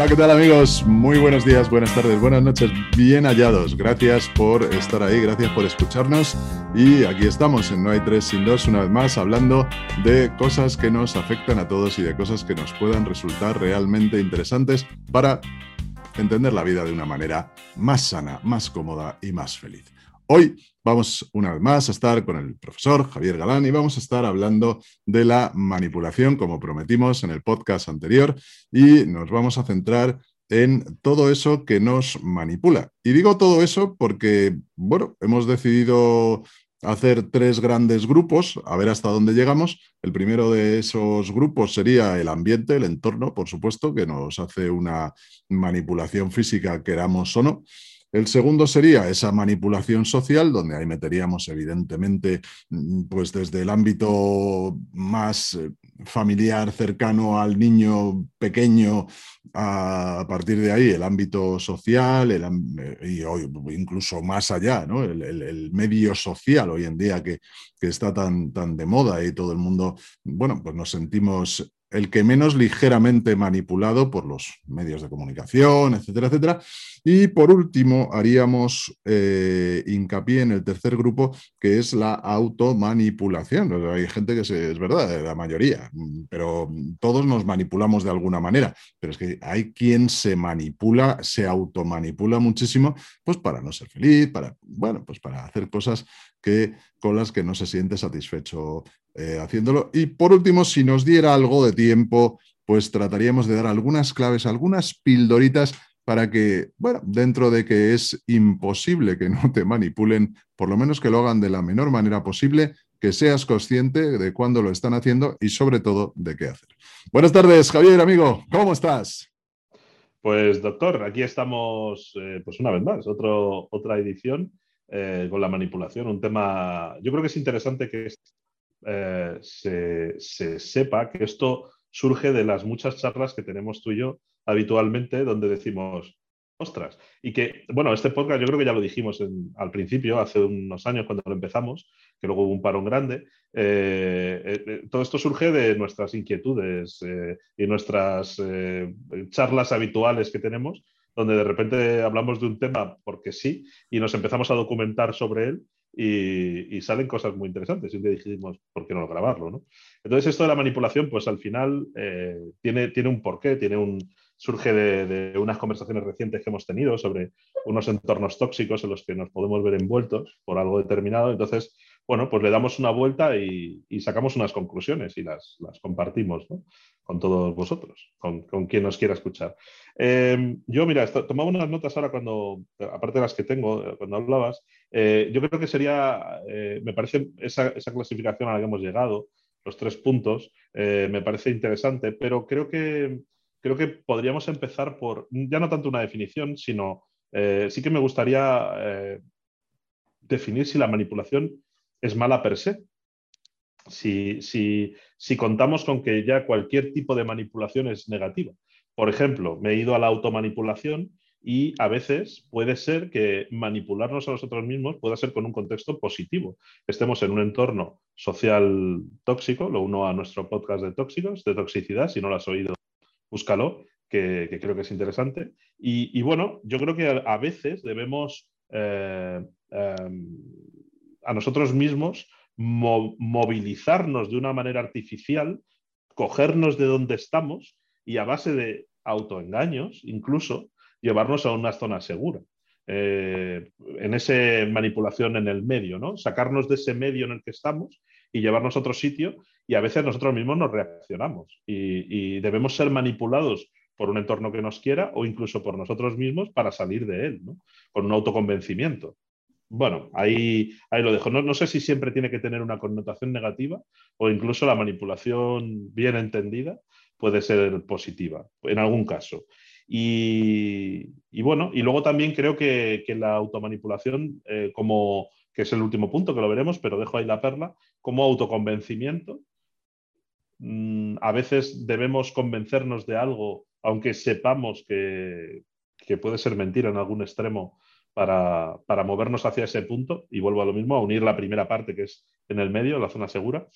Hola, ¿qué tal amigos? Muy buenos días, buenas tardes, buenas noches, bien hallados. Gracias por estar ahí, gracias por escucharnos. Y aquí estamos en No hay tres sin dos, una vez más, hablando de cosas que nos afectan a todos y de cosas que nos puedan resultar realmente interesantes para entender la vida de una manera más sana, más cómoda y más feliz. Hoy vamos una vez más a estar con el profesor Javier Galán y vamos a estar hablando de la manipulación, como prometimos en el podcast anterior, y nos vamos a centrar en todo eso que nos manipula. Y digo todo eso porque, bueno, hemos decidido hacer tres grandes grupos, a ver hasta dónde llegamos. El primero de esos grupos sería el ambiente, el entorno, por supuesto, que nos hace una manipulación física, queramos o no. El segundo sería esa manipulación social, donde ahí meteríamos evidentemente, mm, pues desde el ámbito más eh, familiar, cercano al niño pequeño, a, partir de ahí el ámbito social, el, y incluso más allá, ¿no? el, medio social hoy en día que, que está tan, tan de moda y todo el mundo, bueno, pues nos sentimos el que menos ligeramente manipulado por los medios de comunicación, etcétera, etcétera. Y por último, haríamos eh, hincapié en el tercer grupo, que es la automanipulación. Hay gente que se, es verdad, la mayoría, pero todos nos manipulamos de alguna manera. Pero es que hay quien se manipula, se automanipula muchísimo, pues para no ser feliz, para, bueno, pues para hacer cosas que, con las que no se siente satisfecho eh, haciéndolo. Y por último, si nos diera algo de tiempo, pues trataríamos de dar algunas claves, algunas pildoritas para que, bueno, dentro de que es imposible que no te manipulen, por lo menos que lo hagan de la menor manera posible, que seas consciente de cuándo lo están haciendo y sobre todo de qué hacer. Buenas tardes, Javier, amigo, ¿cómo estás? Pues doctor, aquí estamos eh, pues una vez más, otro, otra edición eh, con la manipulación, un tema, yo creo que es interesante que eh, se, sepa que esto surge de las muchas charlas que tenemos tú y yo habitualmente, donde decimos, ostras, y que, bueno, este podcast yo creo que ya lo dijimos al principio, hace unos años cuando lo empezamos, que luego hubo un parón grande, eh, todo esto surge de nuestras inquietudes y nuestras charlas habituales que tenemos donde de repente hablamos de un tema porque sí y nos empezamos a documentar sobre él y, salen cosas muy interesantes. Y un dijimos, ¿por qué no grabarlo? ¿no? Entonces, esto de la manipulación, pues al final eh, tiene, tiene un porqué, tiene un, surge de, de, unas conversaciones recientes que hemos tenido sobre unos entornos tóxicos en los que nos podemos ver envueltos por algo determinado. Entonces, bueno, pues le damos una vuelta y, sacamos unas conclusiones y las, compartimos con todos vosotros, con, quien nos quiera escuchar. Em, yo, mira, tomaba unas notas ahora cuando, aparte de las que tengo, eh, cuando hablabas, eh, yo creo que sería, eh, me parece esa, clasificación a la que hemos llegado, los tres puntos, me parece interesante, pero creo que, creo que podríamos empezar por, ya no tanto una definición, sino sí que me gustaría definir si la manipulación es mala per se. Si, si, contamos con que ya cualquier tipo de manipulación es negativa. Por ejemplo, me he ido a la automanipulación y a veces puede ser que manipularnos a nosotros mismos pueda ser con un contexto positivo. Estemos en un entorno social tóxico, lo uno a nuestro podcast de tóxicos, de toxicidad, si no lo has oído, búscalo, que, creo que es interesante. Y, bueno, yo creo que a, veces debemos eh, em, a nosotros mismos movilizarnos de una manera artificial, cogernos de donde estamos y a base de autoengaños, incluso, llevarnos a una zona segura. Eh, en esa manipulación en el medio, ¿no? Sacarnos de ese medio en el que estamos y llevarnos a otro sitio y a veces nosotros mismos nos reaccionamos y, debemos ser manipulados por un entorno que nos quiera o incluso por nosotros mismos para salir de él, con un autoconvencimiento bueno, ahí, ahí lo dejo. No, sé si siempre tiene que tener una connotación negativa o incluso la manipulación bien entendida puede ser positiva, en algún caso. Y, bueno, y luego también creo que, la automanipulación, eh, como que es el último punto que lo veremos, pero dejo ahí la perla, como autoconvencimiento. Mm, a veces debemos convencernos de algo, aunque sepamos que, que puede ser mentira en algún extremo para, movernos hacia ese punto y vuelvo a lo mismo, a unir la primera parte que es en el medio, la zona segura.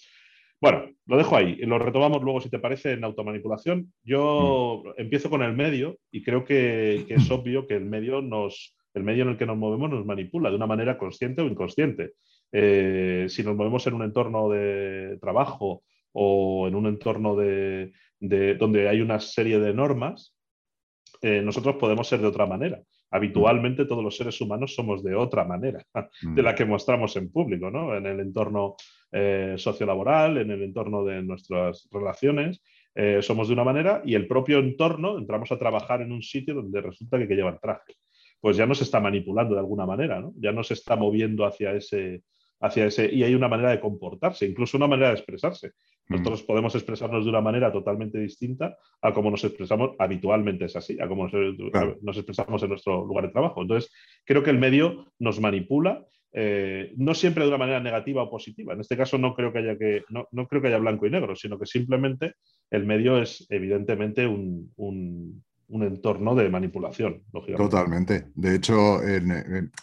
Bueno, lo dejo ahí. Lo retomamos luego, si te parece, en automanipulación. Yo mm. empiezo con el medio y creo que, es obvio que el medio, nos, el medio en el que nos movemos nos manipula de una manera consciente o inconsciente. Eh, si nos movemos en un entorno de trabajo o en un entorno de, donde hay una serie de normas, eh, nosotros podemos ser de otra manera. Habitualmente todos los seres humanos somos de otra manera de la mm. que mostramos en público, ¿no? En el entorno eh, sociolaboral, en el entorno de nuestras relaciones, eh, somos de una manera y el propio entorno, entramos a trabajar en un sitio donde resulta que hay que llevar traje. Pues ya nos está manipulando de alguna manera, ¿no? Ya nos está moviendo hacia ese, hacia ese, y hay una manera de comportarse, incluso una manera de expresarse. Mm. Nosotros podemos expresarnos de una manera totalmente distinta a cómo nos expresamos habitualmente, es así, a cómo nos, expresamos en nuestro lugar de trabajo. Entonces, creo que el medio nos manipula, eh, no siempre de una manera negativa o positiva. En este caso no creo que haya que, no, creo que haya blanco y negro, sino que simplemente el medio es evidentemente un, un entorno de manipulación, Totalmente. De hecho,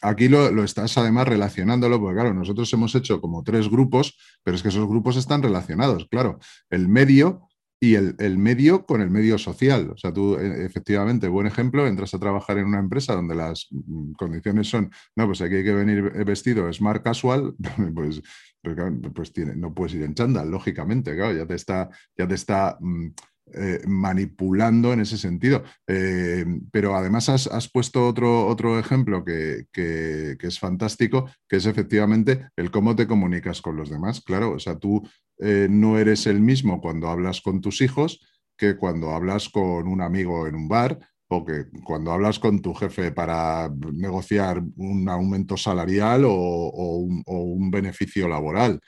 aquí lo, estás además relacionándolo, porque claro, nosotros hemos hecho como tres grupos, pero es que esos grupos están relacionados, claro. El medio y el, medio con el medio social. O sea, tú, e, efectivamente, buen ejemplo, entras a trabajar en una empresa donde las mm, condiciones son, no, pues aquí hay que venir vestido smart casual, pues, pues, pues tiene, no puedes ir en chándal, lógicamente, claro, ya te está, ya te está mm, eh, manipulando en ese sentido. Eh, pero además has, puesto otro, otro ejemplo que, es fantástico, que es efectivamente el cómo te comunicas con los demás. Claro, o sea, tú eh, no eres el mismo cuando hablas con tus hijos que cuando hablas con un amigo en un bar o que cuando hablas con tu jefe para negociar un aumento salarial o, un, beneficio laboral.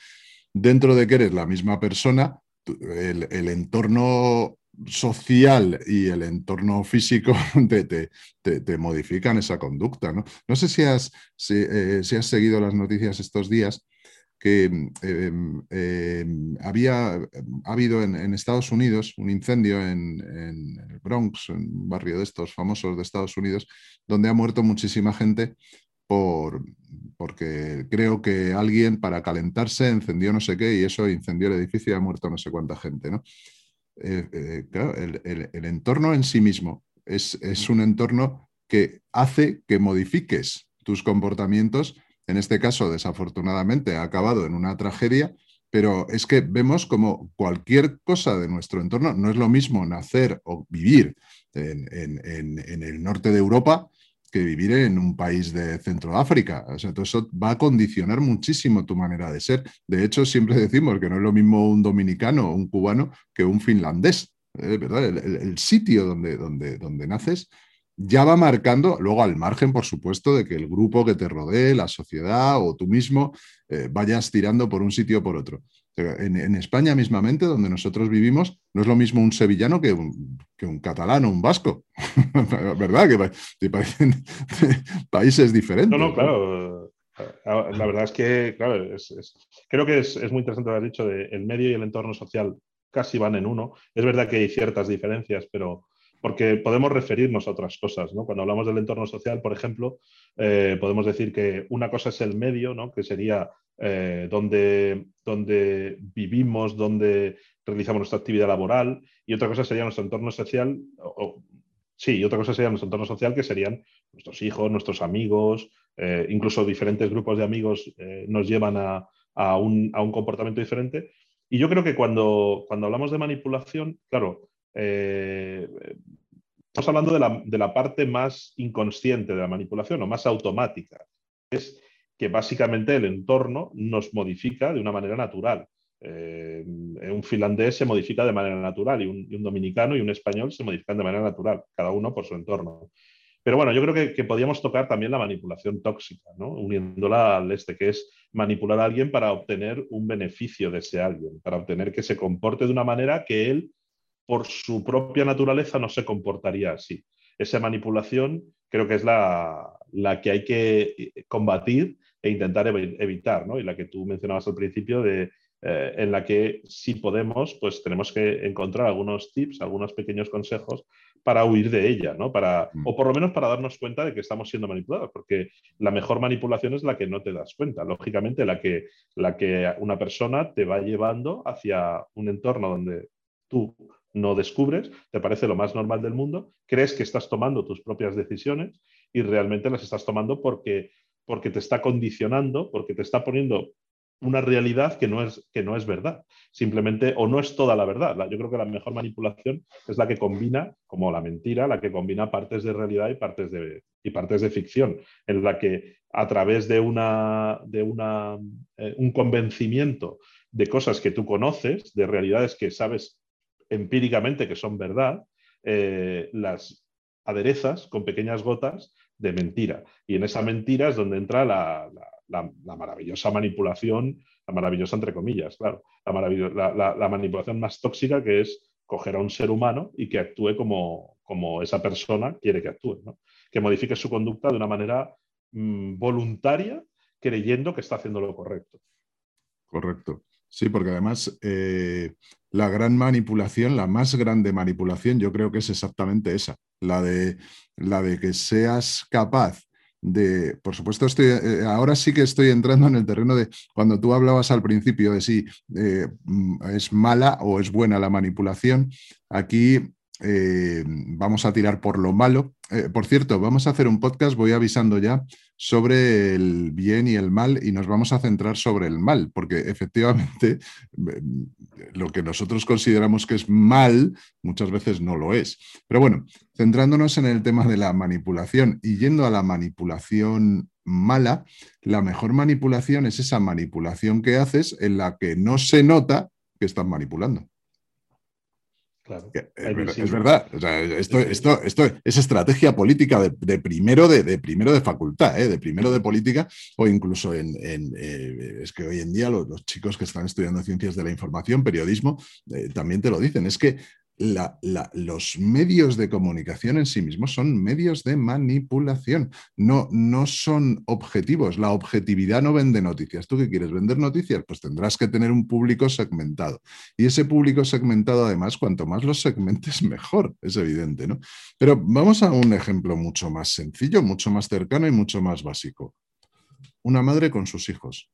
Dentro de que eres la misma persona, el, entorno social y el entorno físico te, te, modifican esa conducta. No, no sé si has, si, eh, has, seguido las noticias estos días que em, em, había ha habido en, Estados Unidos un incendio en, en, el Bronx, en un barrio de estos famosos de Estados Unidos, donde ha muerto muchísima gente por, porque creo que alguien para calentarse encendió no sé qué y eso incendió el edificio y ha muerto no sé cuánta gente. ¿no? Eh, eh, el, entorno en sí mismo es, un entorno que hace que modifiques tus comportamientos. En este caso, desafortunadamente, ha acabado en una tragedia, pero es que vemos como cualquier cosa de nuestro entorno, no es lo mismo nacer o vivir en el norte de Europa que vivir en un país de Centroáfrica. O sea, todo eso va a condicionar muchísimo tu manera de ser. De hecho, siempre decimos que no es lo mismo un dominicano o un cubano que un finlandés. ¿eh? ¿verdad? El, sitio donde, donde, donde naces ya va marcando, luego al margen, por supuesto, de que el grupo que te rodee, la sociedad o tú mismo, eh, vayas tirando por un sitio o por otro. En, España mismamente, donde nosotros vivimos, no es lo mismo un sevillano que un, que un catalán o un vasco, ¿verdad? Que, parecen países diferentes. No, no, claro. La verdad es que, claro, creo que es, muy interesante lo que has dicho de el medio y el entorno social casi van en uno. Es verdad que hay ciertas diferencias, pero porque podemos referirnos a otras cosas. ¿no? Cuando hablamos del entorno social, por ejemplo, eh, podemos decir que una cosa es el medio, ¿no? que sería eh, donde, donde vivimos, donde realizamos nuestra actividad laboral, y otra cosa sería nuestro entorno social, sí, y otra cosa sería nuestro entorno social, que serían nuestros hijos, nuestros amigos, eh, incluso diferentes grupos de amigos nos llevan a, a, un, a, un, comportamiento diferente. Y yo creo que cuando, cuando hablamos de manipulación, claro, eh, estamos hablando de la, parte más inconsciente de la manipulación o más automática. Es que básicamente el entorno nos modifica de una manera natural. Eh, un finlandés se modifica de manera natural y un, dominicano y un español se modifican de manera natural, cada uno por su entorno. Pero bueno, yo creo que, que podríamos tocar también la manipulación tóxica, ¿no? uniéndola al este, que es manipular a alguien para obtener un beneficio de ese alguien, para obtener que se comporte de una manera que él por su propia naturaleza no se comportaría así. Esa manipulación creo que es la, que hay que eh, combatir e intentar evitar, ¿no? Y la que tú mencionabas al principio de, eh, en la que si podemos, pues tenemos que encontrar algunos tips, algunos pequeños consejos para huir de ella, ¿no? Para, Mm. o por lo menos para darnos cuenta de que estamos siendo manipulados, porque la mejor manipulación es la que no te das cuenta, lógicamente la que, la que una persona te va llevando hacia un entorno donde tú no descubres, te parece lo más normal del mundo, crees que estás tomando tus propias decisiones y realmente las estás tomando porque, porque te está condicionando, porque te está poniendo una realidad que no es, que no es verdad, simplemente, o no es toda la verdad. Yo creo que la mejor manipulación es la que combina, como la mentira, la que combina partes de realidad y partes de, y partes de ficción, en la que a través de, una, de una, eh, un convencimiento de cosas que tú conoces, de realidades que sabes empíricamente que son verdad, eh, las aderezas con pequeñas gotas de mentira. Y en esa mentira es donde entra la, la- maravillosa manipulación, la maravillosa entre comillas, claro, la, manipulación más tóxica que es coger a un ser humano y que actúe como, como esa persona quiere que actúe, que modifique su conducta de una manera mm, voluntaria, creyendo que está haciendo lo correcto. Correcto. Sí, porque además eh, la gran manipulación, la más grande manipulación, yo creo que es exactamente esa, la de, la de que seas capaz de, por supuesto, estoy, eh, ahora sí que estoy entrando en el terreno de cuando tú hablabas al principio de si eh, mm, es mala o es buena la manipulación, aquí vamos a tirar por lo malo. Por cierto, vamos a hacer un podcast, voy avisando ya, sobre el bien y el mal y nos vamos a centrar sobre el mal, porque efectivamente lo que nosotros consideramos que es mal muchas veces no lo es. Pero bueno, centrándonos en el tema de la manipulación y yendo a la manipulación mala, la mejor manipulación es esa manipulación que haces en la que no se nota que estás manipulando. Claro. Es, ver, es, verdad. O sea, esto, esto, esto, es estrategia política de, de primero, de, de, primero de facultad, ¿eh? de primero de política, o incluso en. en eh, es que hoy en día los, los, chicos que están estudiando ciencias de la información, periodismo, eh, también te lo dicen. Es que los medios de comunicación en sí mismos son medios de manipulación, no, no son objetivos. La objetividad no vende noticias. ¿Tú qué quieres vender noticias? Pues tendrás que tener un público segmentado. Y ese público segmentado, además, cuanto más los segmentes, mejor, es evidente, ¿no? Pero vamos a un ejemplo mucho más sencillo, mucho más cercano y mucho más básico. Una madre con sus hijos.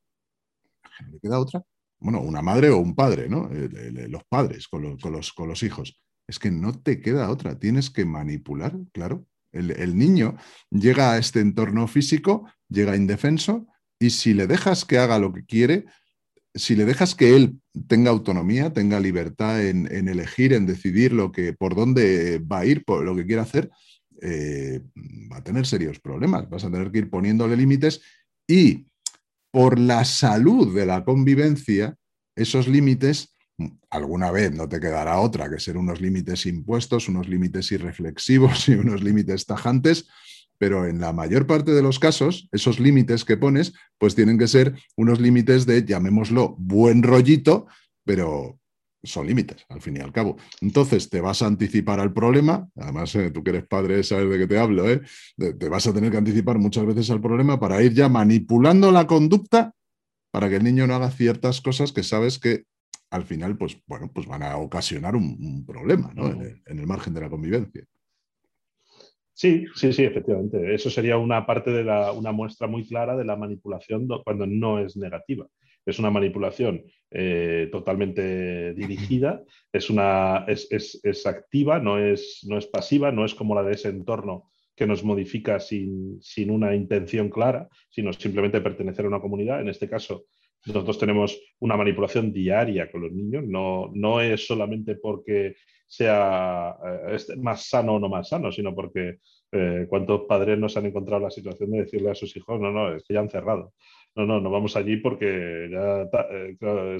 ¿Le queda otra? Bueno, una madre o un padre, ¿no? Eh, los padres con los, con, los, con los, hijos. Es que no te queda otra, tienes que manipular, claro. El, niño llega a este entorno físico, llega indefenso, y si le dejas que haga lo que quiere, si le dejas que él tenga autonomía, tenga libertad en, en elegir, en decidir lo que, por dónde va a ir, por lo que quiere hacer, eh, va a tener serios problemas. Vas a tener que ir poniéndole límites y por la salud de la convivencia, esos límites, alguna vez no te quedará otra que ser unos límites impuestos, unos límites irreflexivos y unos límites tajantes, pero en la mayor parte de los casos, esos límites que pones, pues tienen que ser unos límites de, llamémoslo, buen rollito, pero son límites, al fin y al cabo. Entonces, te vas a anticipar al problema, además eh, tú que eres padre sabes de qué te hablo, ¿eh? te vas a tener que anticipar muchas veces al problema para ir ya manipulando la conducta para que el niño no haga ciertas cosas que sabes que al final, pues bueno, pues van a ocasionar un, un problema ¿no? en, el, en el margen de la convivencia. Sí, sí, sí, efectivamente. Eso sería una parte de la, una muestra muy clara de la manipulación cuando no es negativa. Es una manipulación eh, totalmente dirigida, es, una, es, es, es activa, no es, no es, pasiva, no es como la de ese entorno que nos modifica sin, sin, una intención clara, sino simplemente pertenecer a una comunidad. En este caso, nosotros tenemos una manipulación diaria con los niños, no, no es solamente porque sea eh, más sano o no más sano, sino porque eh, cuántos padres nos han encontrado la situación de decirle a sus hijos, no, no, es que ya han cerrado. No, no, no vamos allí porque eh,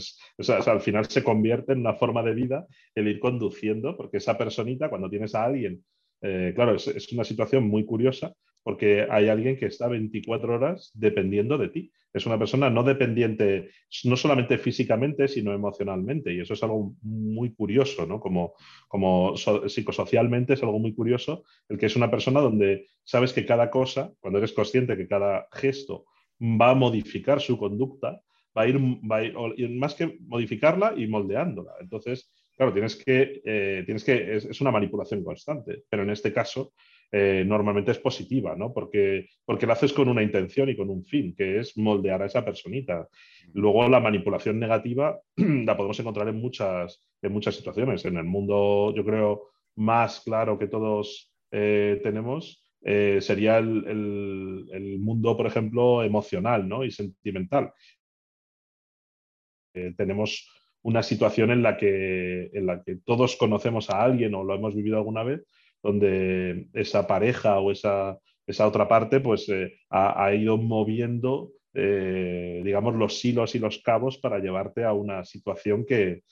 al final se convierte en una forma de vida el ir conduciendo, porque esa personita, cuando tienes a alguien, eh, claro, es, una situación muy curiosa porque hay alguien que está 24 horas dependiendo de ti. Es una persona no dependiente, no solamente físicamente, sino emocionalmente. Y eso es algo muy curioso, ¿no? Como, como so, psicosocialmente es algo muy curioso, el que es una persona donde sabes que cada cosa, cuando eres consciente que cada gesto va a modificar su conducta, va a ir, va a ir más que modificarla y moldeándola. Entonces, claro, tienes que, eh, tienes que es, una manipulación constante, pero en este caso eh, normalmente es positiva, ¿no? Porque, porque lo haces con una intención y con un fin, que es moldear a esa personita. Luego la manipulación negativa la podemos encontrar en muchas, en muchas situaciones. En el mundo, yo creo, más claro que todos tenemos, sería el, el, mundo, por ejemplo, emocional ¿no? y sentimental. Eh, tenemos una situación en la, que, en la que todos conocemos a alguien o lo hemos vivido alguna vez, donde esa pareja o esa, esa otra parte pues, eh, ha, ido moviendo, eh, digamos, los hilos y los cabos para llevarte a una situación que,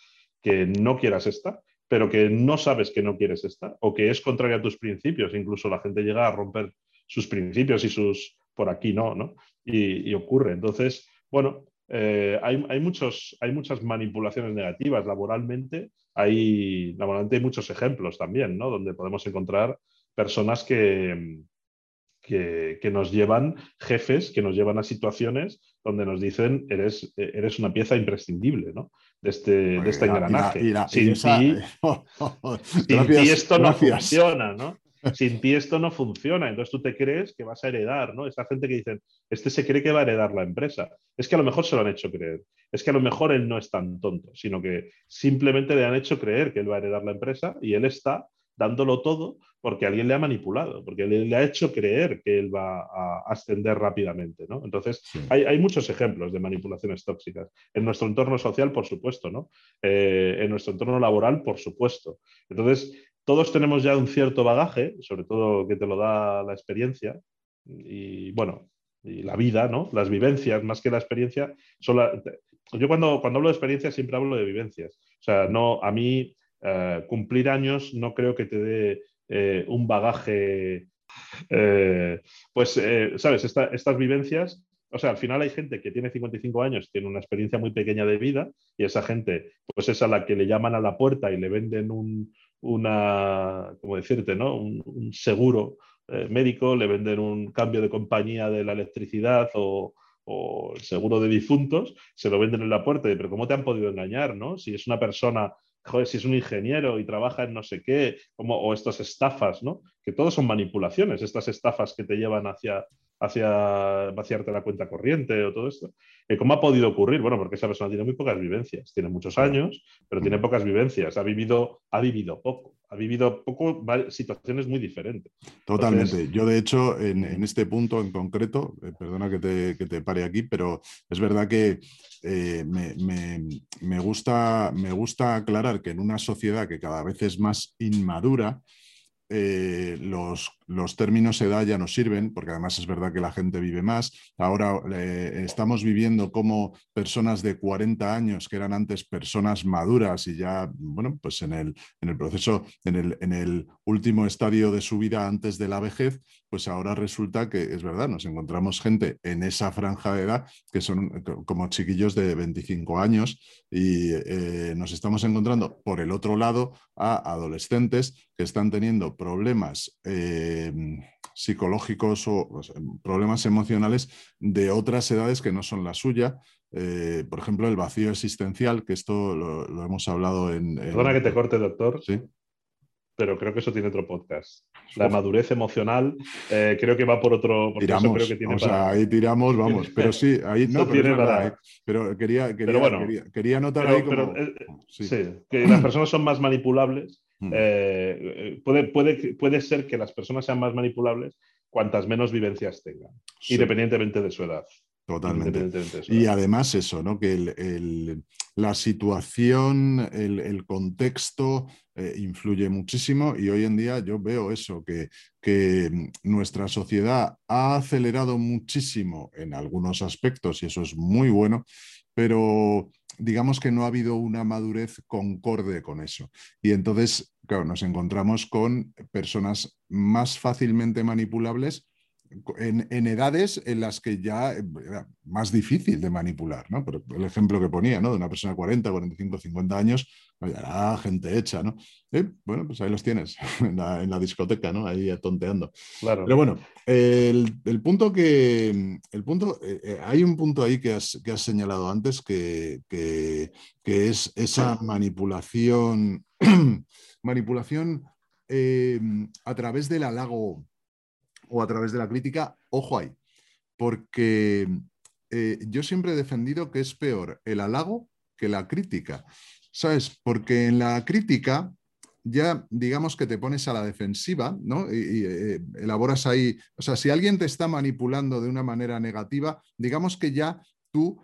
que no quieras estar pero que no sabes que no quieres estar o que es contraria a tus principios. Incluso la gente llega a romper sus principios y sus por aquí no, ¿no? Y, ocurre. Entonces, bueno, eh, hay, muchos, hay muchas manipulaciones negativas laboralmente. Hay, laboralmente hay muchos ejemplos también, ¿no? Donde podemos encontrar personas que, que, nos llevan, jefes que nos llevan a situaciones donde nos dicen eres, eres una pieza imprescindible ¿no? de, este, de este engranaje. sin, ti, esto no funciona, ¿no? Sin ti esto no funciona. Entonces tú te crees que vas a heredar, ¿no? Esta gente que dice, este se cree que va a heredar la empresa. Es que a lo mejor se lo han hecho creer. Es que a lo mejor él no es tan tonto, sino que simplemente le han hecho creer que él va a heredar la empresa y él está dándolo todo porque alguien le ha manipulado, porque le, ha hecho creer que él va a ascender rápidamente. ¿no? Entonces, hay, muchos ejemplos de manipulaciones tóxicas. En nuestro entorno social, por supuesto, ¿no? Eh, en nuestro entorno laboral, por supuesto. Entonces, todos tenemos ya un cierto bagaje, sobre todo que te lo da la experiencia y bueno, y la vida, ¿no? Las vivencias, más que la experiencia, yo cuando, cuando hablo de experiencia siempre hablo de vivencias. O sea, no, a mí eh, cumplir años no creo que te dé eh, un bagaje, eh, pues, ¿sabes? estas vivencias o sea, al final hay gente que tiene 55 años, tiene una experiencia muy pequeña de vida y esa gente, pues es a la que le llaman a la puerta y le venden un, una, ¿cómo decirte, no? un, seguro eh, médico, le venden un cambio de compañía de la electricidad o, el seguro de difuntos, se lo venden en la puerta. Pero ¿cómo te han podido engañar? ¿no? Si es una persona, joder, si es un ingeniero y trabaja en no sé qué, como, o estas estafas, ¿no? que todos son manipulaciones, estas estafas que te llevan hacia hacia vaciarte la cuenta corriente o todo esto. Eh, ¿Cómo ha podido ocurrir? Bueno, porque esa persona tiene muy pocas vivencias, tiene muchos años, pero tiene pocas vivencias, ha vivido, ha vivido poco, ha vivido poco situaciones muy diferentes. Totalmente. Yo, de hecho, en, este punto en concreto, eh, perdona que te, pare aquí, pero es verdad que eh, me, gusta, me gusta aclarar que en una sociedad que cada vez es más inmadura, eh, los, los, términos edad ya no sirven, porque además es verdad que la gente vive más. Ahora eh, estamos viviendo como personas de 40 años, que eran antes personas maduras y ya, bueno, pues en el, en el proceso, en el, en el último estadio de su vida antes de la vejez, pues ahora resulta que es verdad, nos encontramos gente en esa franja de edad que son como chiquillos de 25 años y eh, nos estamos encontrando por el otro lado a adolescentes que están teniendo problemas eh, psicológicos o problemas emocionales de otras edades que no son la suya. Eh, por ejemplo, el vacío existencial, que esto lo, hemos hablado en... Perdona que te corte, doctor. Sí pero creo que eso tiene otro podcast. La madurez emocional eh, creo que va por otro. tiramos, creo que tiene o sea, ahí tiramos, vamos. Pero sí, ahí no, pero, tiene pero quería, quería, notar ahí como. Eh, sí. que las personas son más manipulables. Mm. Eh, puede, puede, puede ser que las personas sean más manipulables cuantas menos vivencias tengan, independientemente de su edad. Totalmente. Y además eso, ¿no? Que la situación, el, contexto eh, influye muchísimo y hoy en día yo veo eso, que, que, nuestra sociedad ha acelerado muchísimo en algunos aspectos y eso es muy bueno, pero digamos que no ha habido una madurez concorde con eso. Y entonces, claro, nos encontramos con personas más fácilmente manipulables en, edades en las que ya era más difícil de manipular, ¿no? Pero el ejemplo que ponía, ¿no? De una persona de 40, 45, 50 años, era gente hecha, ¿no? Eh, bueno, pues ahí los tienes, en la, discoteca, ¿no? Ahí tonteando. Claro. Pero bueno, el, punto que, el punto, eh, eh, hay un punto ahí que has, que has señalado antes que, que, que es esa manipulación manipulación eh, a través del halago o a través de la crítica, ojo ahí, porque eh, yo siempre he defendido que es peor el halago que la crítica. ¿Sabes? Porque en la crítica ya digamos que te pones a la defensiva, ¿no? Y, eh, elaboras ahí, o sea, si alguien te está manipulando de una manera negativa, digamos que ya tú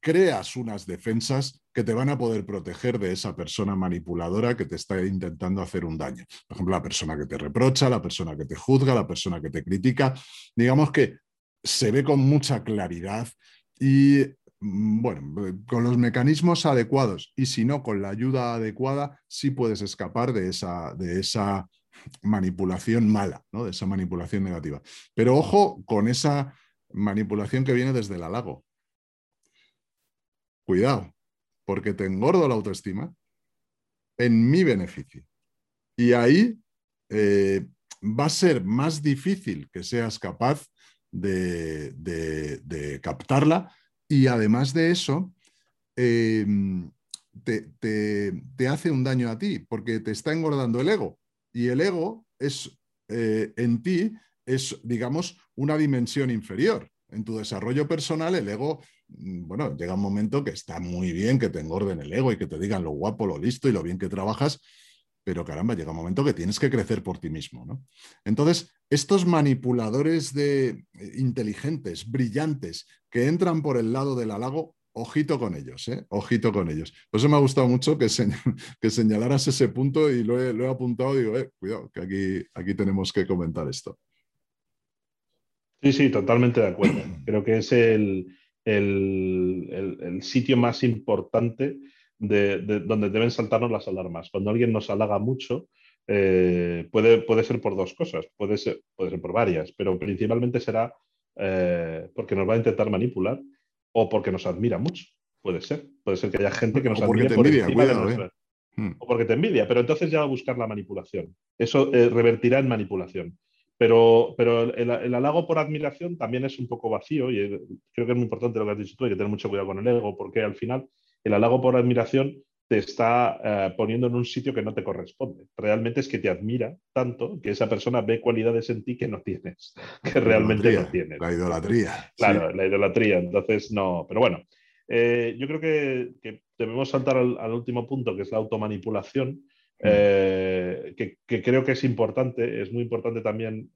creas unas defensas que te van a poder proteger de esa persona manipuladora que te está intentando hacer un daño. Por ejemplo, la persona que te reprocha, la persona que te juzga, la persona que te critica. Digamos que se ve con mucha claridad y Mm, bueno, eh, con los mecanismos adecuados y si no, con la ayuda adecuada, sí puedes escapar de esa, de esa manipulación mala, ¿no? de esa manipulación negativa. Pero ojo con esa manipulación que viene desde el halago. Cuidado, porque te engordo la autoestima en mi beneficio. Y ahí eh, va a ser más difícil que seas capaz de, captarla y además de eso, em, te, hace un daño a ti porque te está engordando el ego. Y el ego es eh, en ti, es, digamos, una dimensión inferior. En tu desarrollo personal, el ego, bueno, llega un momento que está muy bien que te engorden el ego y que te digan lo guapo, lo listo y lo bien que trabajas, pero caramba, llega un momento que tienes que crecer por ti mismo. ¿no? Entonces, estos manipuladores de, eh, inteligentes, brillantes, que entran por el lado del halago, ojito con ellos, ¿eh? ojito con ellos. Por eso me ha gustado mucho que, que señalaras ese punto y lo he, apuntado y digo, eh, cuidado, que aquí, aquí tenemos que comentar esto. Sí, sí, totalmente de acuerdo. Creo que es el, el sitio más importante de, donde deben saltarnos las alarmas. Cuando alguien nos halaga mucho, eh, puede, puede ser por dos cosas, puede ser, puede ser por varias, pero principalmente será eh, porque nos va a intentar manipular o porque nos admira mucho. Puede ser. Puede ser que haya gente que nos por encima de eh. hmm. O porque te envidia, pero entonces ya va a buscar la manipulación. Eso revertirá en manipulación. Pero, pero el, el, halago por admiración también es un poco vacío y creo que es muy importante lo que has dicho tú, hay que tener mucho cuidado con el ego, porque al final el halago por admiración te está eh, poniendo en un sitio que no te corresponde. Realmente es que te admira tanto que esa persona ve cualidades en ti que no tienes, que realmente no tienes. La idolatría. Claro, la idolatría. Entonces, no, pero bueno, eh, yo creo que, debemos saltar al, último punto, que es la automanipulación. Eh, que, creo que es importante, es muy importante también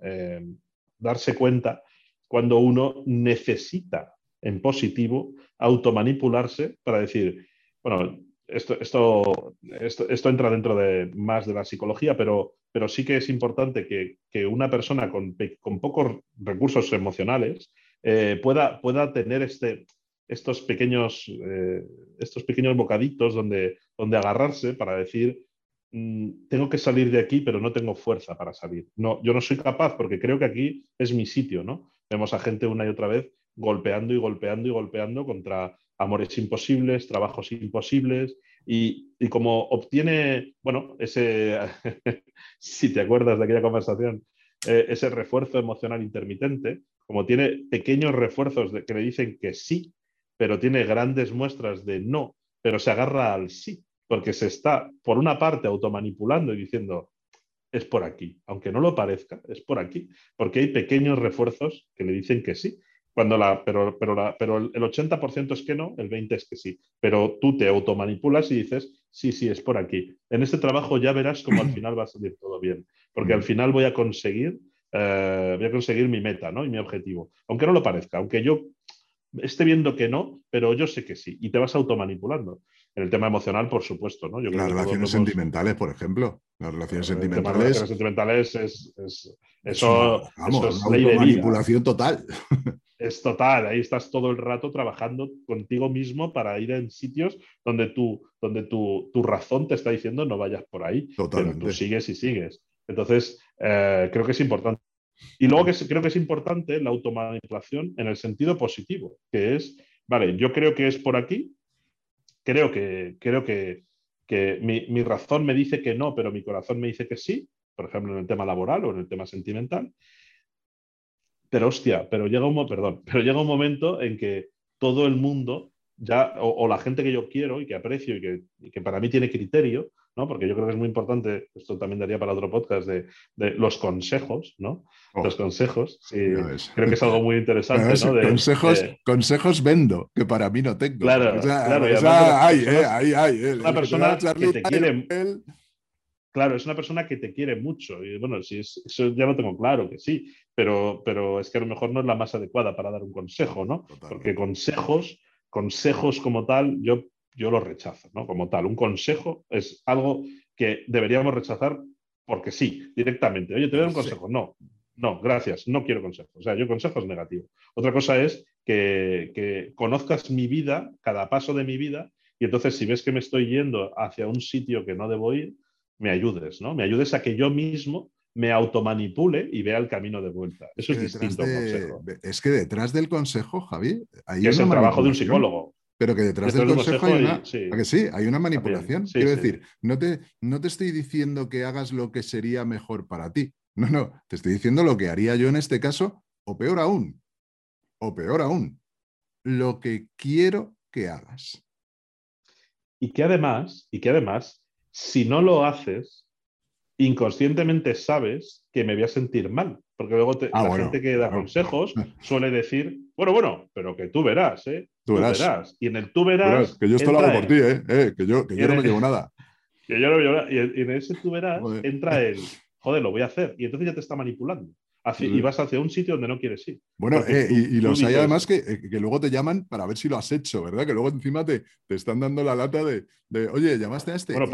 darse cuenta cuando uno necesita en positivo, automanipularse para decir, bueno, esto, esto, esto, entra dentro de más de la psicología, pero, pero sí que es importante que, una persona con, con, pocos recursos emocionales eh, pueda, pueda tener este, estos, pequeños, eh, estos pequeños bocaditos donde, donde agarrarse para decir, tengo que salir de aquí, pero no tengo fuerza para salir. No, yo no soy capaz porque creo que aquí es mi sitio, ¿no? Vemos a gente una y otra vez golpeando y golpeando y golpeando contra amores imposibles, trabajos imposibles, y, como obtiene, bueno, ese, si te acuerdas de aquella conversación, eh, ese refuerzo emocional intermitente, como tiene pequeños refuerzos que le dicen que sí, pero tiene grandes muestras de no, pero se agarra al sí, porque se está, por una parte, automanipulando y diciendo, es por aquí, aunque no lo parezca, es por aquí, porque hay pequeños refuerzos que le dicen que sí. Cuando la, pero, pero, la, pero el 80% es que no, el 20% es que sí. Pero tú te automanipulas y dices, sí, sí, es por aquí. En este trabajo ya verás cómo al final va a salir todo bien, porque al final voy a conseguir, eh, voy a conseguir mi meta ¿no? y mi objetivo. Aunque no lo parezca, aunque yo esté viendo que no, pero yo sé que sí. Y te vas automanipulando. En el tema emocional, por supuesto, ¿no? Las relaciones sentimentales, por ejemplo. Las relaciones sentimentales. Las sentimentales es, eso, es manipulación total. Es total, ahí estás todo el rato trabajando contigo mismo para ir en sitios donde, tú, donde tu, razón te está diciendo no vayas por ahí, Totalmente. pero tú sigues y sigues. Entonces, eh, creo que es importante. Y luego que creo que es importante la automanipulación en el sentido positivo, que es, vale, yo creo que es por aquí, creo que, creo que, mi, mi razón me dice que no, pero mi corazón me dice que sí, por ejemplo, en el tema laboral o en el tema sentimental. Pero hostia, pero llega un, perdón, pero llega un momento en que todo el mundo, ya, o, la gente que yo quiero y que aprecio y que, para mí tiene criterio, ¿no? Porque yo creo que es muy importante, esto también daría para otro podcast, de, los consejos, ¿no? Oh. los consejos. creo que es algo muy interesante. ¿no? consejos, consejos vendo, que para mí no tengo. Claro, claro. Una persona que te quiere. Claro, es una persona que te quiere mucho. Y bueno, si eso ya lo tengo claro, que sí, pero, pero es que a lo mejor no es la más adecuada para dar un consejo, ¿no? Porque consejos, consejos como tal, yo, yo los rechazo, ¿no? Como tal. Un consejo es algo que deberíamos rechazar porque sí, directamente. Oye, te doy un consejo. No, no, gracias, no quiero consejos. O sea, yo consejo es negativo. Otra cosa es que, que conozcas mi vida, cada paso de mi vida, y entonces si ves que me estoy yendo hacia un sitio que no debo ir, me ayudes, ¿no? Me ayudes a que yo mismo me automanipule y vea el camino de vuenta. Eso es, distinto consejo. Es que detrás del consejo, Javi, hay es el trabajo de un psicólogo. Pero que detrás, del consejo, hay una, que sí, hay una manipulación. Quiero decir, no te, no te estoy diciendo que hagas lo que sería mejor para ti. No, no, te estoy diciendo lo que haría yo en este caso, o peor aún, o peor aún, lo que quiero que hagas. Y que además, y que además si no lo haces, inconscientemente sabes que me voy a sentir mal. Porque luego ah, la gente que da consejos suele decir, bueno, bueno, pero que tú verás, ¿eh? Tú, verás. Y en el tú verás. que yo esto lo hago por ti, ¿eh? ¿eh? que yo, que yo no me llevo nada. Que yo no me llevo nada. Y en ese tú verás entra el, joder, lo voy a hacer. Y entonces ya te está manipulando y vas hacia un sitio donde no quieres ir. Bueno, eh, y, los hay además eh, que, luego te llaman para ver si lo has hecho, ¿verdad? Que luego encima te, te están dando la lata de, oye, llamaste a este, bueno,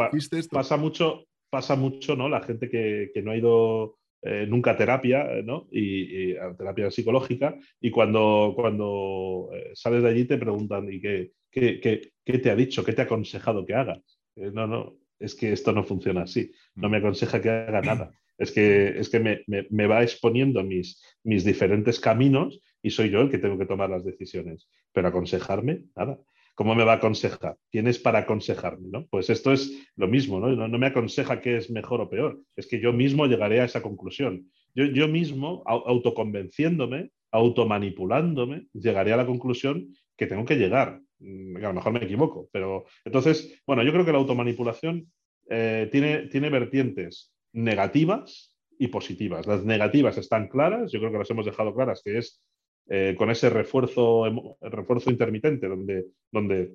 Pasa mucho, pasa mucho, ¿no? La gente que, no ha ido eh, nunca a terapia, ¿no? Y, a terapia psicológica, y cuando, cuando sales de allí te preguntan, ¿y qué, qué, te ha dicho? ¿Qué te ha aconsejado que hagas? no, no, es que esto no funciona así. No me aconseja que haga nada es que, es que me, va exponiendo mis, mis diferentes caminos y soy yo el que tengo que tomar las decisiones. Pero aconsejarme, nada. ¿Cómo me va a aconsejar? ¿Quién es para aconsejarme? ¿no? Pues esto es lo mismo, ¿no? ¿no? me aconseja qué es mejor o peor, es que yo mismo llegaré a esa conclusión. Yo, yo mismo, autoconvenciéndome, automanipulándome, llegaré a la conclusión que tengo que llegar. Mm, a lo mejor me equivoco, pero entonces, bueno, yo creo que la automanipulación eh, tiene, tiene vertientes negativas y positivas. Las negativas están claras, yo creo que las hemos dejado claras, que es eh, con ese refuerzo, refuerzo intermitente, donde, donde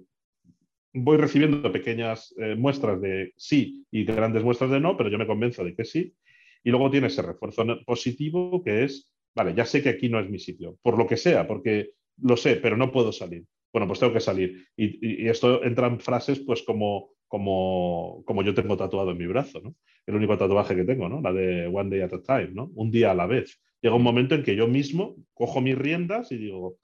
voy recibiendo pequeñas eh, muestras de sí y grandes muestras de no, pero yo me convenzo de que sí. Y luego tiene ese refuerzo positivo que es, vale, ya sé que aquí no es mi sitio, por lo que sea, porque lo sé, pero no puedo salir. Bueno, pues tengo que salir. Y, y esto entra en frases pues como como, como yo tengo tatuado en mi brazo, ¿no? El único tatuaje que tengo, ¿no? La de One Day at a Time, ¿no? Un día a la vez. Llega un momento en que yo mismo cojo mis riendas y digo,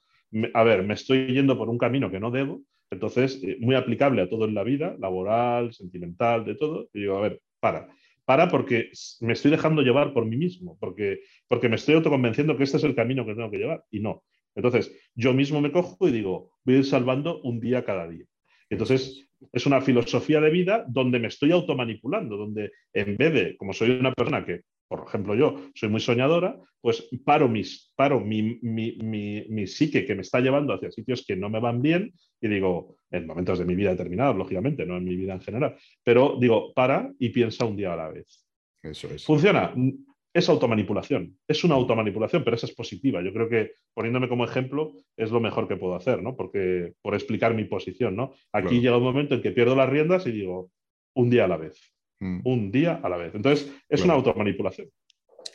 a ver, me estoy yendo por un camino que no debo, entonces, eh, muy aplicable a todo en la vida, laboral, sentimental, de todo, y digo, a ver, para. Para porque me estoy dejando llevar por mí mismo, porque, porque me estoy autoconvenciendo que este es el camino que tengo que llevar, y no. Entonces, yo mismo me cojo y digo, voy a ir salvando un día cada día. Entonces, es una filosofía de vida donde me estoy automanipulando, donde en vez de, como soy una persona que, por ejemplo, yo soy muy soñadora, pues paro, mis, paro mi, mi, psique que me está llevando hacia sitios que no me van bien y digo, en momentos de mi vida determinados, lógicamente, no en mi vida en general, pero digo, para y piensa un día a la vez. Eso es. Funciona es automanipulación, es una automanipulación, pero esa es positiva. Yo creo que poniéndome como ejemplo es lo mejor que puedo hacer, ¿no? Porque por explicar mi posición, ¿no? Aquí llega un momento en que pierdo las riendas y digo, un día a la vez, mm. un día a la vez. Entonces, es una automanipulación.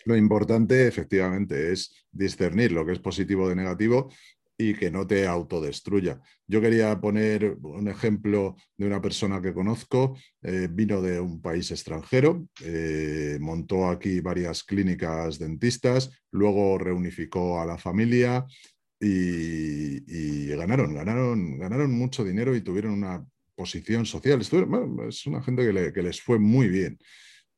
Lo importante, efectivamente, es discernir lo que es positivo de negativo y que no te autodestruya. Yo quería poner un ejemplo de una persona que conozco, eh, vino de un país extranjero, eh, montó aquí varias clínicas dentistas, luego reunificó a la familia y, ganaron, ganaron, ganaron mucho dinero y tuvieron una posición social. es una gente que, les fue muy bien.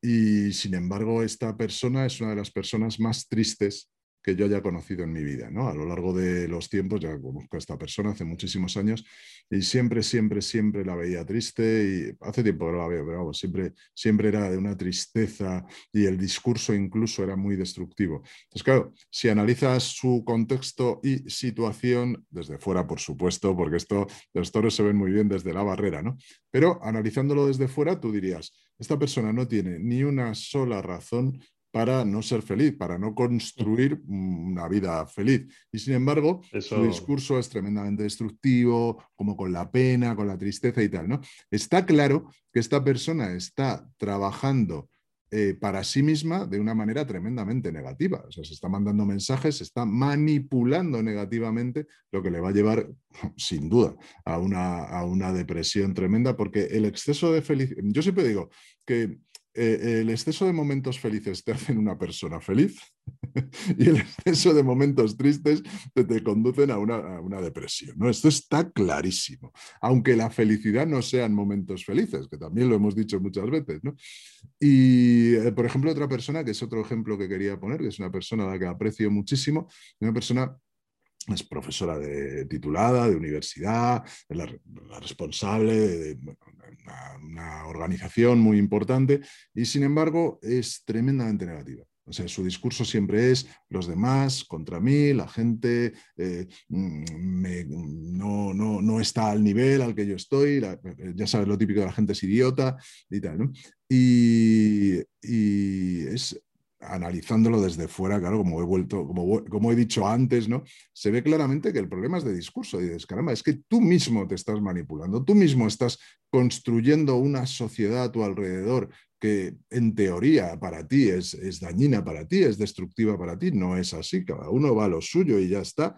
Y sin embargo, esta persona es una de las personas más tristes que yo haya conocido en mi vida, ¿no? A lo largo de los tiempos, ya conozco a esta persona hace muchísimos años y siempre, siempre, siempre la veía triste y hace tiempo que no la veo, pero vamos, siempre, siempre era de una tristeza y el discurso incluso era muy destructivo. Entonces, claro, si analizas su contexto y situación, desde fuera, por supuesto, porque esto, los toros se ven muy bien desde la barrera, ¿no? Pero analizándolo desde fuera, tú dirías, esta persona no tiene ni una sola razón para no ser feliz, para no construir una vida feliz. Y sin embargo, su discurso es tremendamente destructivo, como con la pena, con la tristeza y tal. ¿no? Está claro que esta persona está trabajando eh, para sí misma de una manera tremendamente negativa. O sea, se está mandando mensajes, se está manipulando negativamente, lo que le va a llevar, sin duda, a una, a una depresión tremenda, porque el exceso de felicidad, yo siempre digo que eh, el exceso de momentos felices te hacen una persona feliz y el exceso de momentos tristes te, conducen a una, depresión. ¿no? Esto está clarísimo, aunque la felicidad no sean momentos felices, que también lo hemos dicho muchas veces. Y, eh, por ejemplo, otra persona, que es otro ejemplo que quería poner, que es una persona a la que aprecio muchísimo, una persona es profesora de, titulada de universidad, es la, responsable de, una, organización muy importante y sin embargo es tremendamente negativa. O sea, su discurso siempre es los demás contra mí, la gente eh, mm, no, no, está al nivel al que yo estoy, ya sabes lo típico de la gente es idiota y tal. ¿no? Y, y es analizándolo desde fuera, claro, como he vuelto, como, como, he dicho antes, ¿no? Se ve claramente que el problema es de discurso. Y dices, caramba, es que tú mismo te estás manipulando, tú mismo estás construyendo una sociedad a tu alrededor que en teoría para ti es, es dañina para ti, es destructiva para ti. No es así, cada uno va a lo suyo y ya está.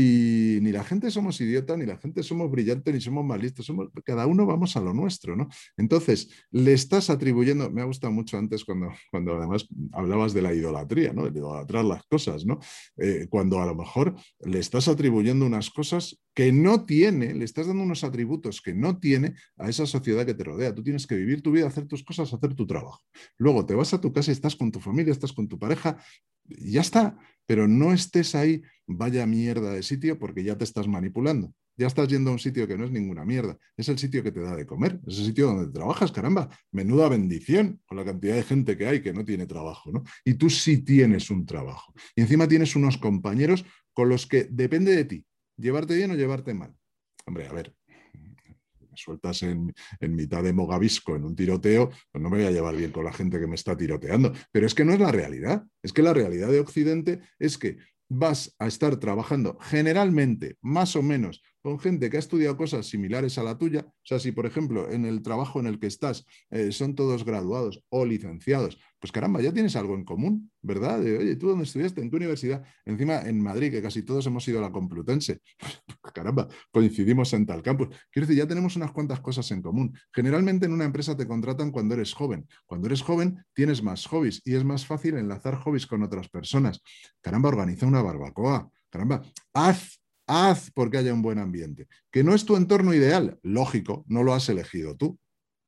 Y ni la gente somos idiotas, ni la gente somos brillantes, ni somos más listos, somos, cada uno vamos a lo nuestro, ¿no? Entonces, le estás atribuyendo, me ha gustado mucho antes cuando, cuando además hablabas de la idolatría, ¿no? De idolatrar las cosas, ¿no? Eh, cuando a lo mejor le estás atribuyendo unas cosas que no tiene, le estás dando unos atributos que no tiene a esa sociedad que te rodea. Tú tienes que vivir tu vida, hacer tus cosas, hacer tu trabajo. Luego te vas a tu casa y estás con tu familia, estás con tu pareja, y ya está pero no estés ahí, vaya mierda de sitio, porque ya te estás manipulando. Ya estás yendo a un sitio que no es ninguna mierda. Es el sitio que te da de comer, es el sitio donde trabajas, caramba. Menuda bendición con la cantidad de gente que hay que no tiene trabajo, ¿no? Y tú sí tienes un trabajo. Y encima tienes unos compañeros con los que depende de ti, llevarte bien o llevarte mal. Hombre, a ver, sueltas en, mitad de Mogavisco en un tiroteo, pues no me voy a llevar bien con la gente que me está tiroteando. Pero es que no es la realidad. Es que la realidad de Occidente es que vas a estar trabajando generalmente, más o menos, con gente que ha estudiado cosas similares a la tuya. O sea, si por ejemplo en el trabajo en el que estás eh, son todos graduados o licenciados, pues caramba, ya tienes algo en común, ¿verdad? Oye, ¿tú dónde estudiaste? ¿En qué universidad? Encima en Madrid, que casi todos hemos ido a la Complutense. caramba, coincidimos en tal campus. Quiero decir, ya tenemos unas cuantas cosas en común. Generalmente en una empresa te contratan cuando eres joven. Cuando eres joven tienes más hobbies y es más fácil enlazar hobbies con otras personas. Caramba, organiza una barbacoa. Caramba, haz haz porque haya un buen ambiente. Que no es tu entorno ideal, lógico, no lo has elegido tú.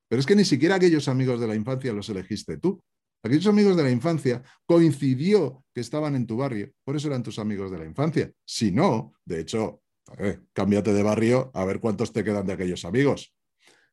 Pero es que ni siquiera aquellos amigos de la infancia los elegiste tú. Aquellos amigos de la infancia coincidió que estaban en tu barrio, por eso eran tus amigos de la infancia. Si no, de hecho, cámbiate de barrio a ver cuántos te quedan de aquellos amigos.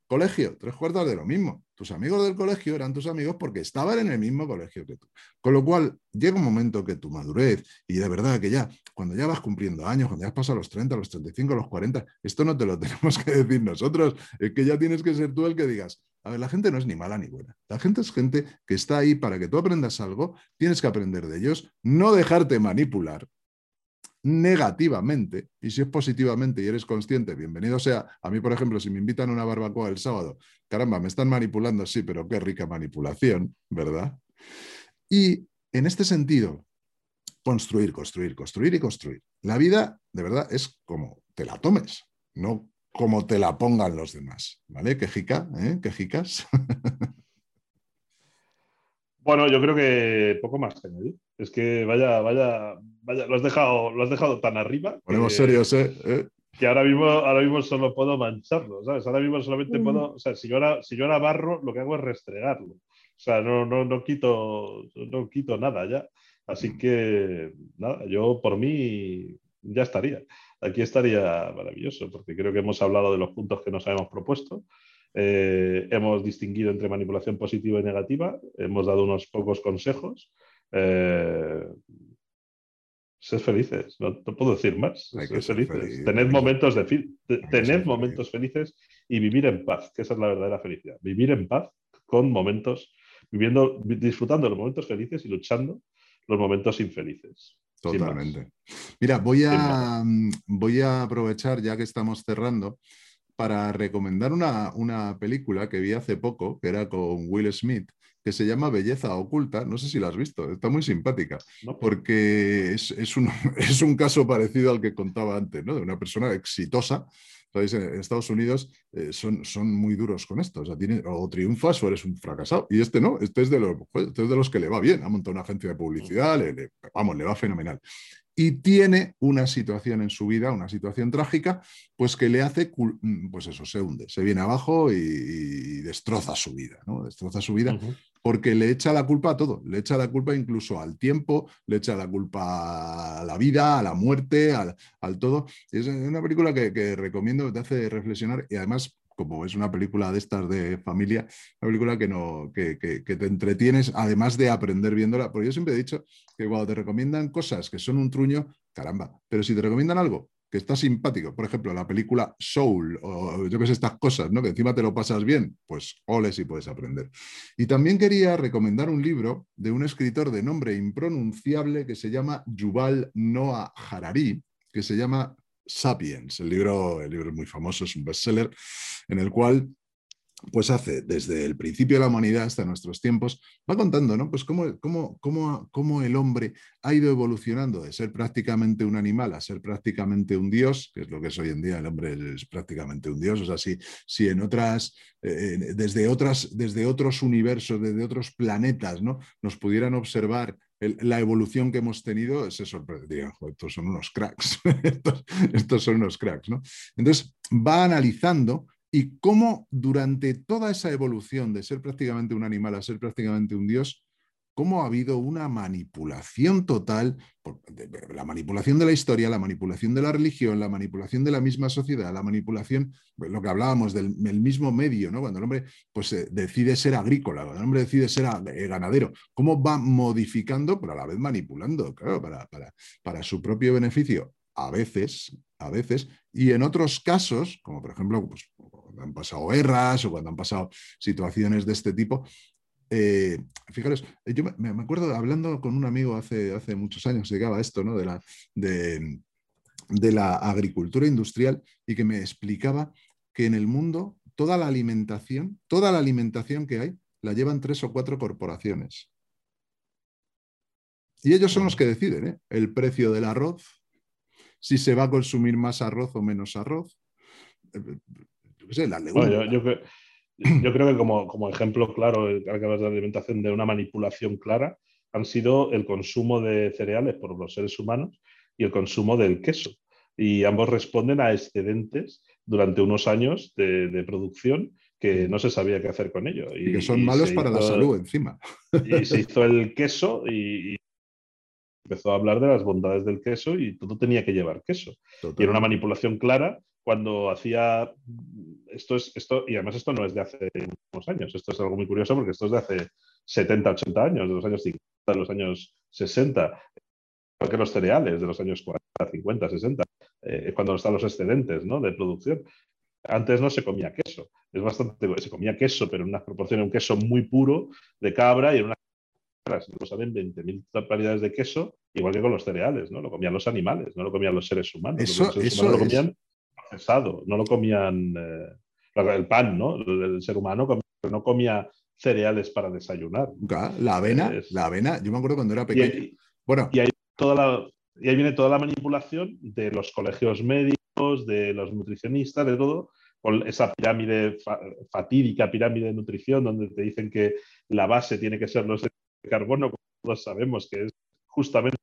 Colegio, tres cuartos de lo mismo. Tus amigos del colegio eran tus amigos porque estaban en el mismo colegio que tú. Con lo cual, llega un momento que tu madurez, y de verdad que ya, cuando ya vas cumpliendo años, cuando ya has pasado los 30, los 35, los 40, esto no te lo tenemos que decir nosotros, es que ya tienes que ser tú el que digas, a ver, la gente no es ni mala ni buena. La gente es gente que está ahí para que tú aprendas algo, tienes que aprender de ellos, no dejarte manipular, negativamente, y si es positivamente y eres consciente, bienvenido sea. A mí, por ejemplo, si me invitan a una barbacoa el sábado, caramba, me están manipulando, sí, pero qué rica manipulación, ¿verdad? Y en este sentido, construir, construir, construir y construir. La vida, de verdad, es como te la tomes, no como te la pongan los demás, ¿vale? Quejica, ¿eh? Quejicas. Bueno, yo creo que poco más que añadir. Es que vaya, vaya, vaya, lo has dejado, lo has dejado tan arriba. Ponemos serios, ¿eh? ¿eh? Que ahora mismo, ahora mismo solo puedo mancharlo, ¿sabes? Ahora mismo solamente mm. puedo, o sea, si yo, ahora, si yo ahora barro, lo que hago es restregarlo. O sea, no, no, no, quito, no quito nada ya. Así que, nada, yo por mí ya estaría. Aquí estaría maravilloso, porque creo que hemos hablado de los puntos que nos habíamos propuesto. Eh, hemos distinguido entre manipulación positiva y negativa, hemos dado unos pocos consejos. Eh, sed felices, no, puedo decir más. Sed felices. Tened momentos, de, momentos felices y vivir en paz, que esa es la verdadera felicidad. Vivir en paz con momentos, viviendo, disfrutando los momentos felices y luchando los momentos infelices. Totalmente. Mira, voy a, voy a aprovechar ya que estamos cerrando para recomendar una, una, película que vi hace poco, que era con Will Smith, que se llama Belleza Oculta. No sé si la has visto, está muy simpática, porque es, es, un, es, un, caso parecido al que contaba antes, ¿no? de una persona exitosa en Estados Unidos eh, son, son muy duros con esto. O, sea, o triunfas o eres un fracasado. Y este no, este es, de los, este es de los que le va bien. Ha montado una agencia de publicidad, vamos, le va fenomenal y tiene una situación en su vida, una situación trágica, pues que le hace, mm, pues eso, se hunde, se viene abajo y, destroza su vida, ¿no? Destroza su vida porque le echa la culpa a todo, le echa la culpa incluso al tiempo, le echa la culpa a la vida, a la muerte, al, todo. Es una película que, que recomiendo, te hace reflexionar y además como es una película de estas de familia, una película que, no, que, te entretienes, además de aprender viéndola. Porque yo siempre he dicho que cuando te recomiendan cosas que son un truño, caramba, pero si te recomiendan algo que está simpático, por ejemplo, la película Soul, o yo qué sé, estas cosas, ¿no? Que encima te lo pasas bien, pues ole si puedes aprender. Y también quería recomendar un libro de un escritor de nombre impronunciable que se llama Yuval Noah Harari, que se llama Sapiens. El libro, el libro es muy famoso, es un bestseller, en el cual pues hace desde el principio de la humanidad hasta nuestros tiempos, va contando, ¿no? Pues cómo, cómo, cómo, cómo, el hombre ha ido evolucionando de ser prácticamente un animal a ser prácticamente un dios, que es lo que es hoy en día, el hombre es prácticamente un dios. O sea, si, si en otras, eh, desde, otras, desde otros universos, desde otros planetas, ¿no? Nos pudieran observar la evolución que hemos tenido, se sorprenderían, estos son unos cracks, estos, son unos cracks, ¿no? Entonces, va analizando y cómo durante toda esa evolución de ser prácticamente un animal a ser prácticamente un dios, cómo ha habido una manipulación total, la manipulación de la historia, la manipulación de la religión, la manipulación de la misma sociedad, la manipulación, pues, lo que hablábamos del, mismo medio, ¿no? cuando el hombre pues, eh, decide ser agrícola, cuando el hombre decide ser eh, ganadero, cómo va modificando, pero a la vez manipulando, claro, para, para, su propio beneficio, a veces, a veces, y en otros casos, como por ejemplo, pues, cuando han pasado guerras o cuando han pasado situaciones de este tipo, eh, fijaros, yo me, acuerdo hablando con un amigo hace, hace muchos años, llegaba esto, ¿no? De la, de, la agricultura industrial y que me explicaba que en el mundo toda la alimentación, toda la alimentación que hay, la llevan tres o cuatro corporaciones. Y ellos son los que deciden ¿eh? el precio del arroz, si se va a consumir más arroz o menos arroz. Eh, yo, sé, la yo creo que como, ejemplo claro, acabas de alimentación de una manipulación clara, han sido el consumo de cereales por los seres humanos y el consumo del queso. Y ambos responden a excedentes durante unos años de, producción que no se sabía qué hacer con ello. Y, que son malos para la salud encima. Y se hizo el queso y, empezó a hablar de las bondades del queso y todo tenía que llevar queso. Y era una manipulación clara cuando hacía esto es esto y además esto no es de hace unos años, esto es algo muy curioso porque esto es de hace 70, 80 años, de los años 50, de los años 60, que los cereales de los años 40, 50, 60, eh, cuando están los excedentes ¿no? de producción. Antes no se comía queso, es bastante, se comía queso, pero en una proporción, un queso muy puro de cabra y en unas lo saben 20.000 variedades de queso, igual que con los cereales, ¿no? Lo comían los animales, no lo comían los seres humanos. Eso, eso lo comían procesado, no lo comían eh, el pan, ¿no? El, ser humano no comía cereales para desayunar. La avena, la avena, yo me acuerdo cuando era pequeño. Y ahí, bueno. y ahí, toda la, y ahí viene toda la manipulación de los colegios médicos, de los nutricionistas, de todo, con esa pirámide fatídica, pirámide de nutrición, donde te dicen que la base tiene que ser los carbono, como todos sabemos que es justamente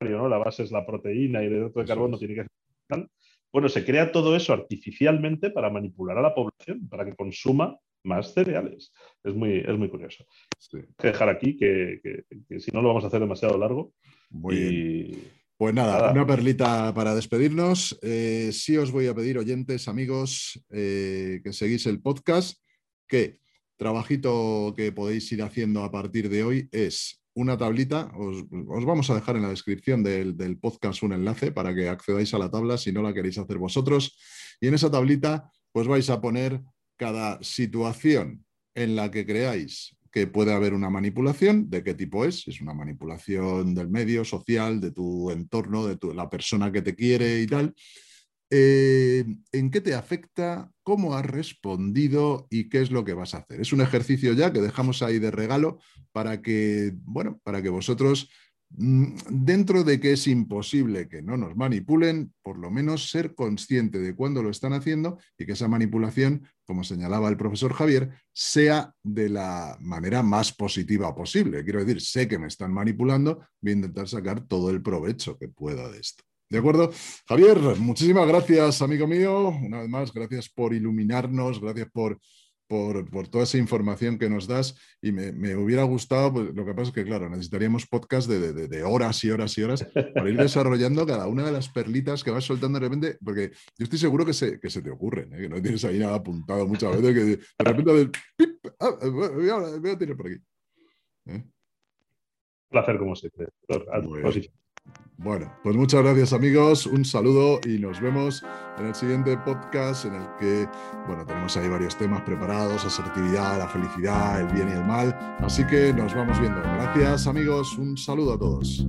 ¿no? la base es la proteína y el hidrato de carbono tiene que ser bueno, se crea todo eso artificialmente para manipular a la población, para que consuma más cereales. Es muy, es muy curioso. que dejar aquí, que, si no lo vamos a hacer demasiado largo. Muy Pues nada, una perlita para despedirnos. Eh, sí os voy a pedir, oyentes, amigos, eh, que seguís el podcast, que trabajito que podéis ir haciendo a partir de hoy es una tablita, os, vamos a dejar en la descripción del, podcast un enlace para que accedáis a la tabla si no la queréis hacer vosotros. Y en esa tablita pues vais a poner cada situación en la que creáis que puede haber una manipulación, de qué tipo es, es una manipulación del medio social, de tu entorno, de la persona que te quiere y tal, eh, en qué te afecta, cómo has respondido y qué es lo que vas a hacer. Es un ejercicio ya que dejamos ahí de regalo para que, bueno, para que vosotros Mm, dentro de que es imposible que no nos manipulen, por lo menos ser consciente de cuándo lo están haciendo y que esa manipulación, como señalaba el profesor Javier, sea de la manera más positiva posible. Quiero decir, sé que me están manipulando, voy a intentar sacar todo el provecho que pueda de esto. ¿De acuerdo? Javier, muchísimas gracias, amigo mío. Una vez más, gracias por iluminarnos, gracias por por, toda esa información que nos das y me, hubiera gustado, pues, lo que pasa es que, claro, necesitaríamos podcast de, horas y horas y horas para ir desarrollando cada una de las perlitas que vas soltando de repente, porque yo estoy seguro que se, que se te ocurren, ¿eh? que no tienes ahí nada apuntado muchas veces, que de repente del pip, ah, voy, a, tener por aquí. ¿Eh? Un placer como siempre. Bueno, pues muchas gracias amigos, un saludo y nos vemos en el siguiente podcast en el que, bueno, tenemos ahí varios temas preparados, asertividad, la felicidad, el bien y el mal, así que nos vamos viendo. Gracias amigos, un saludo a todos.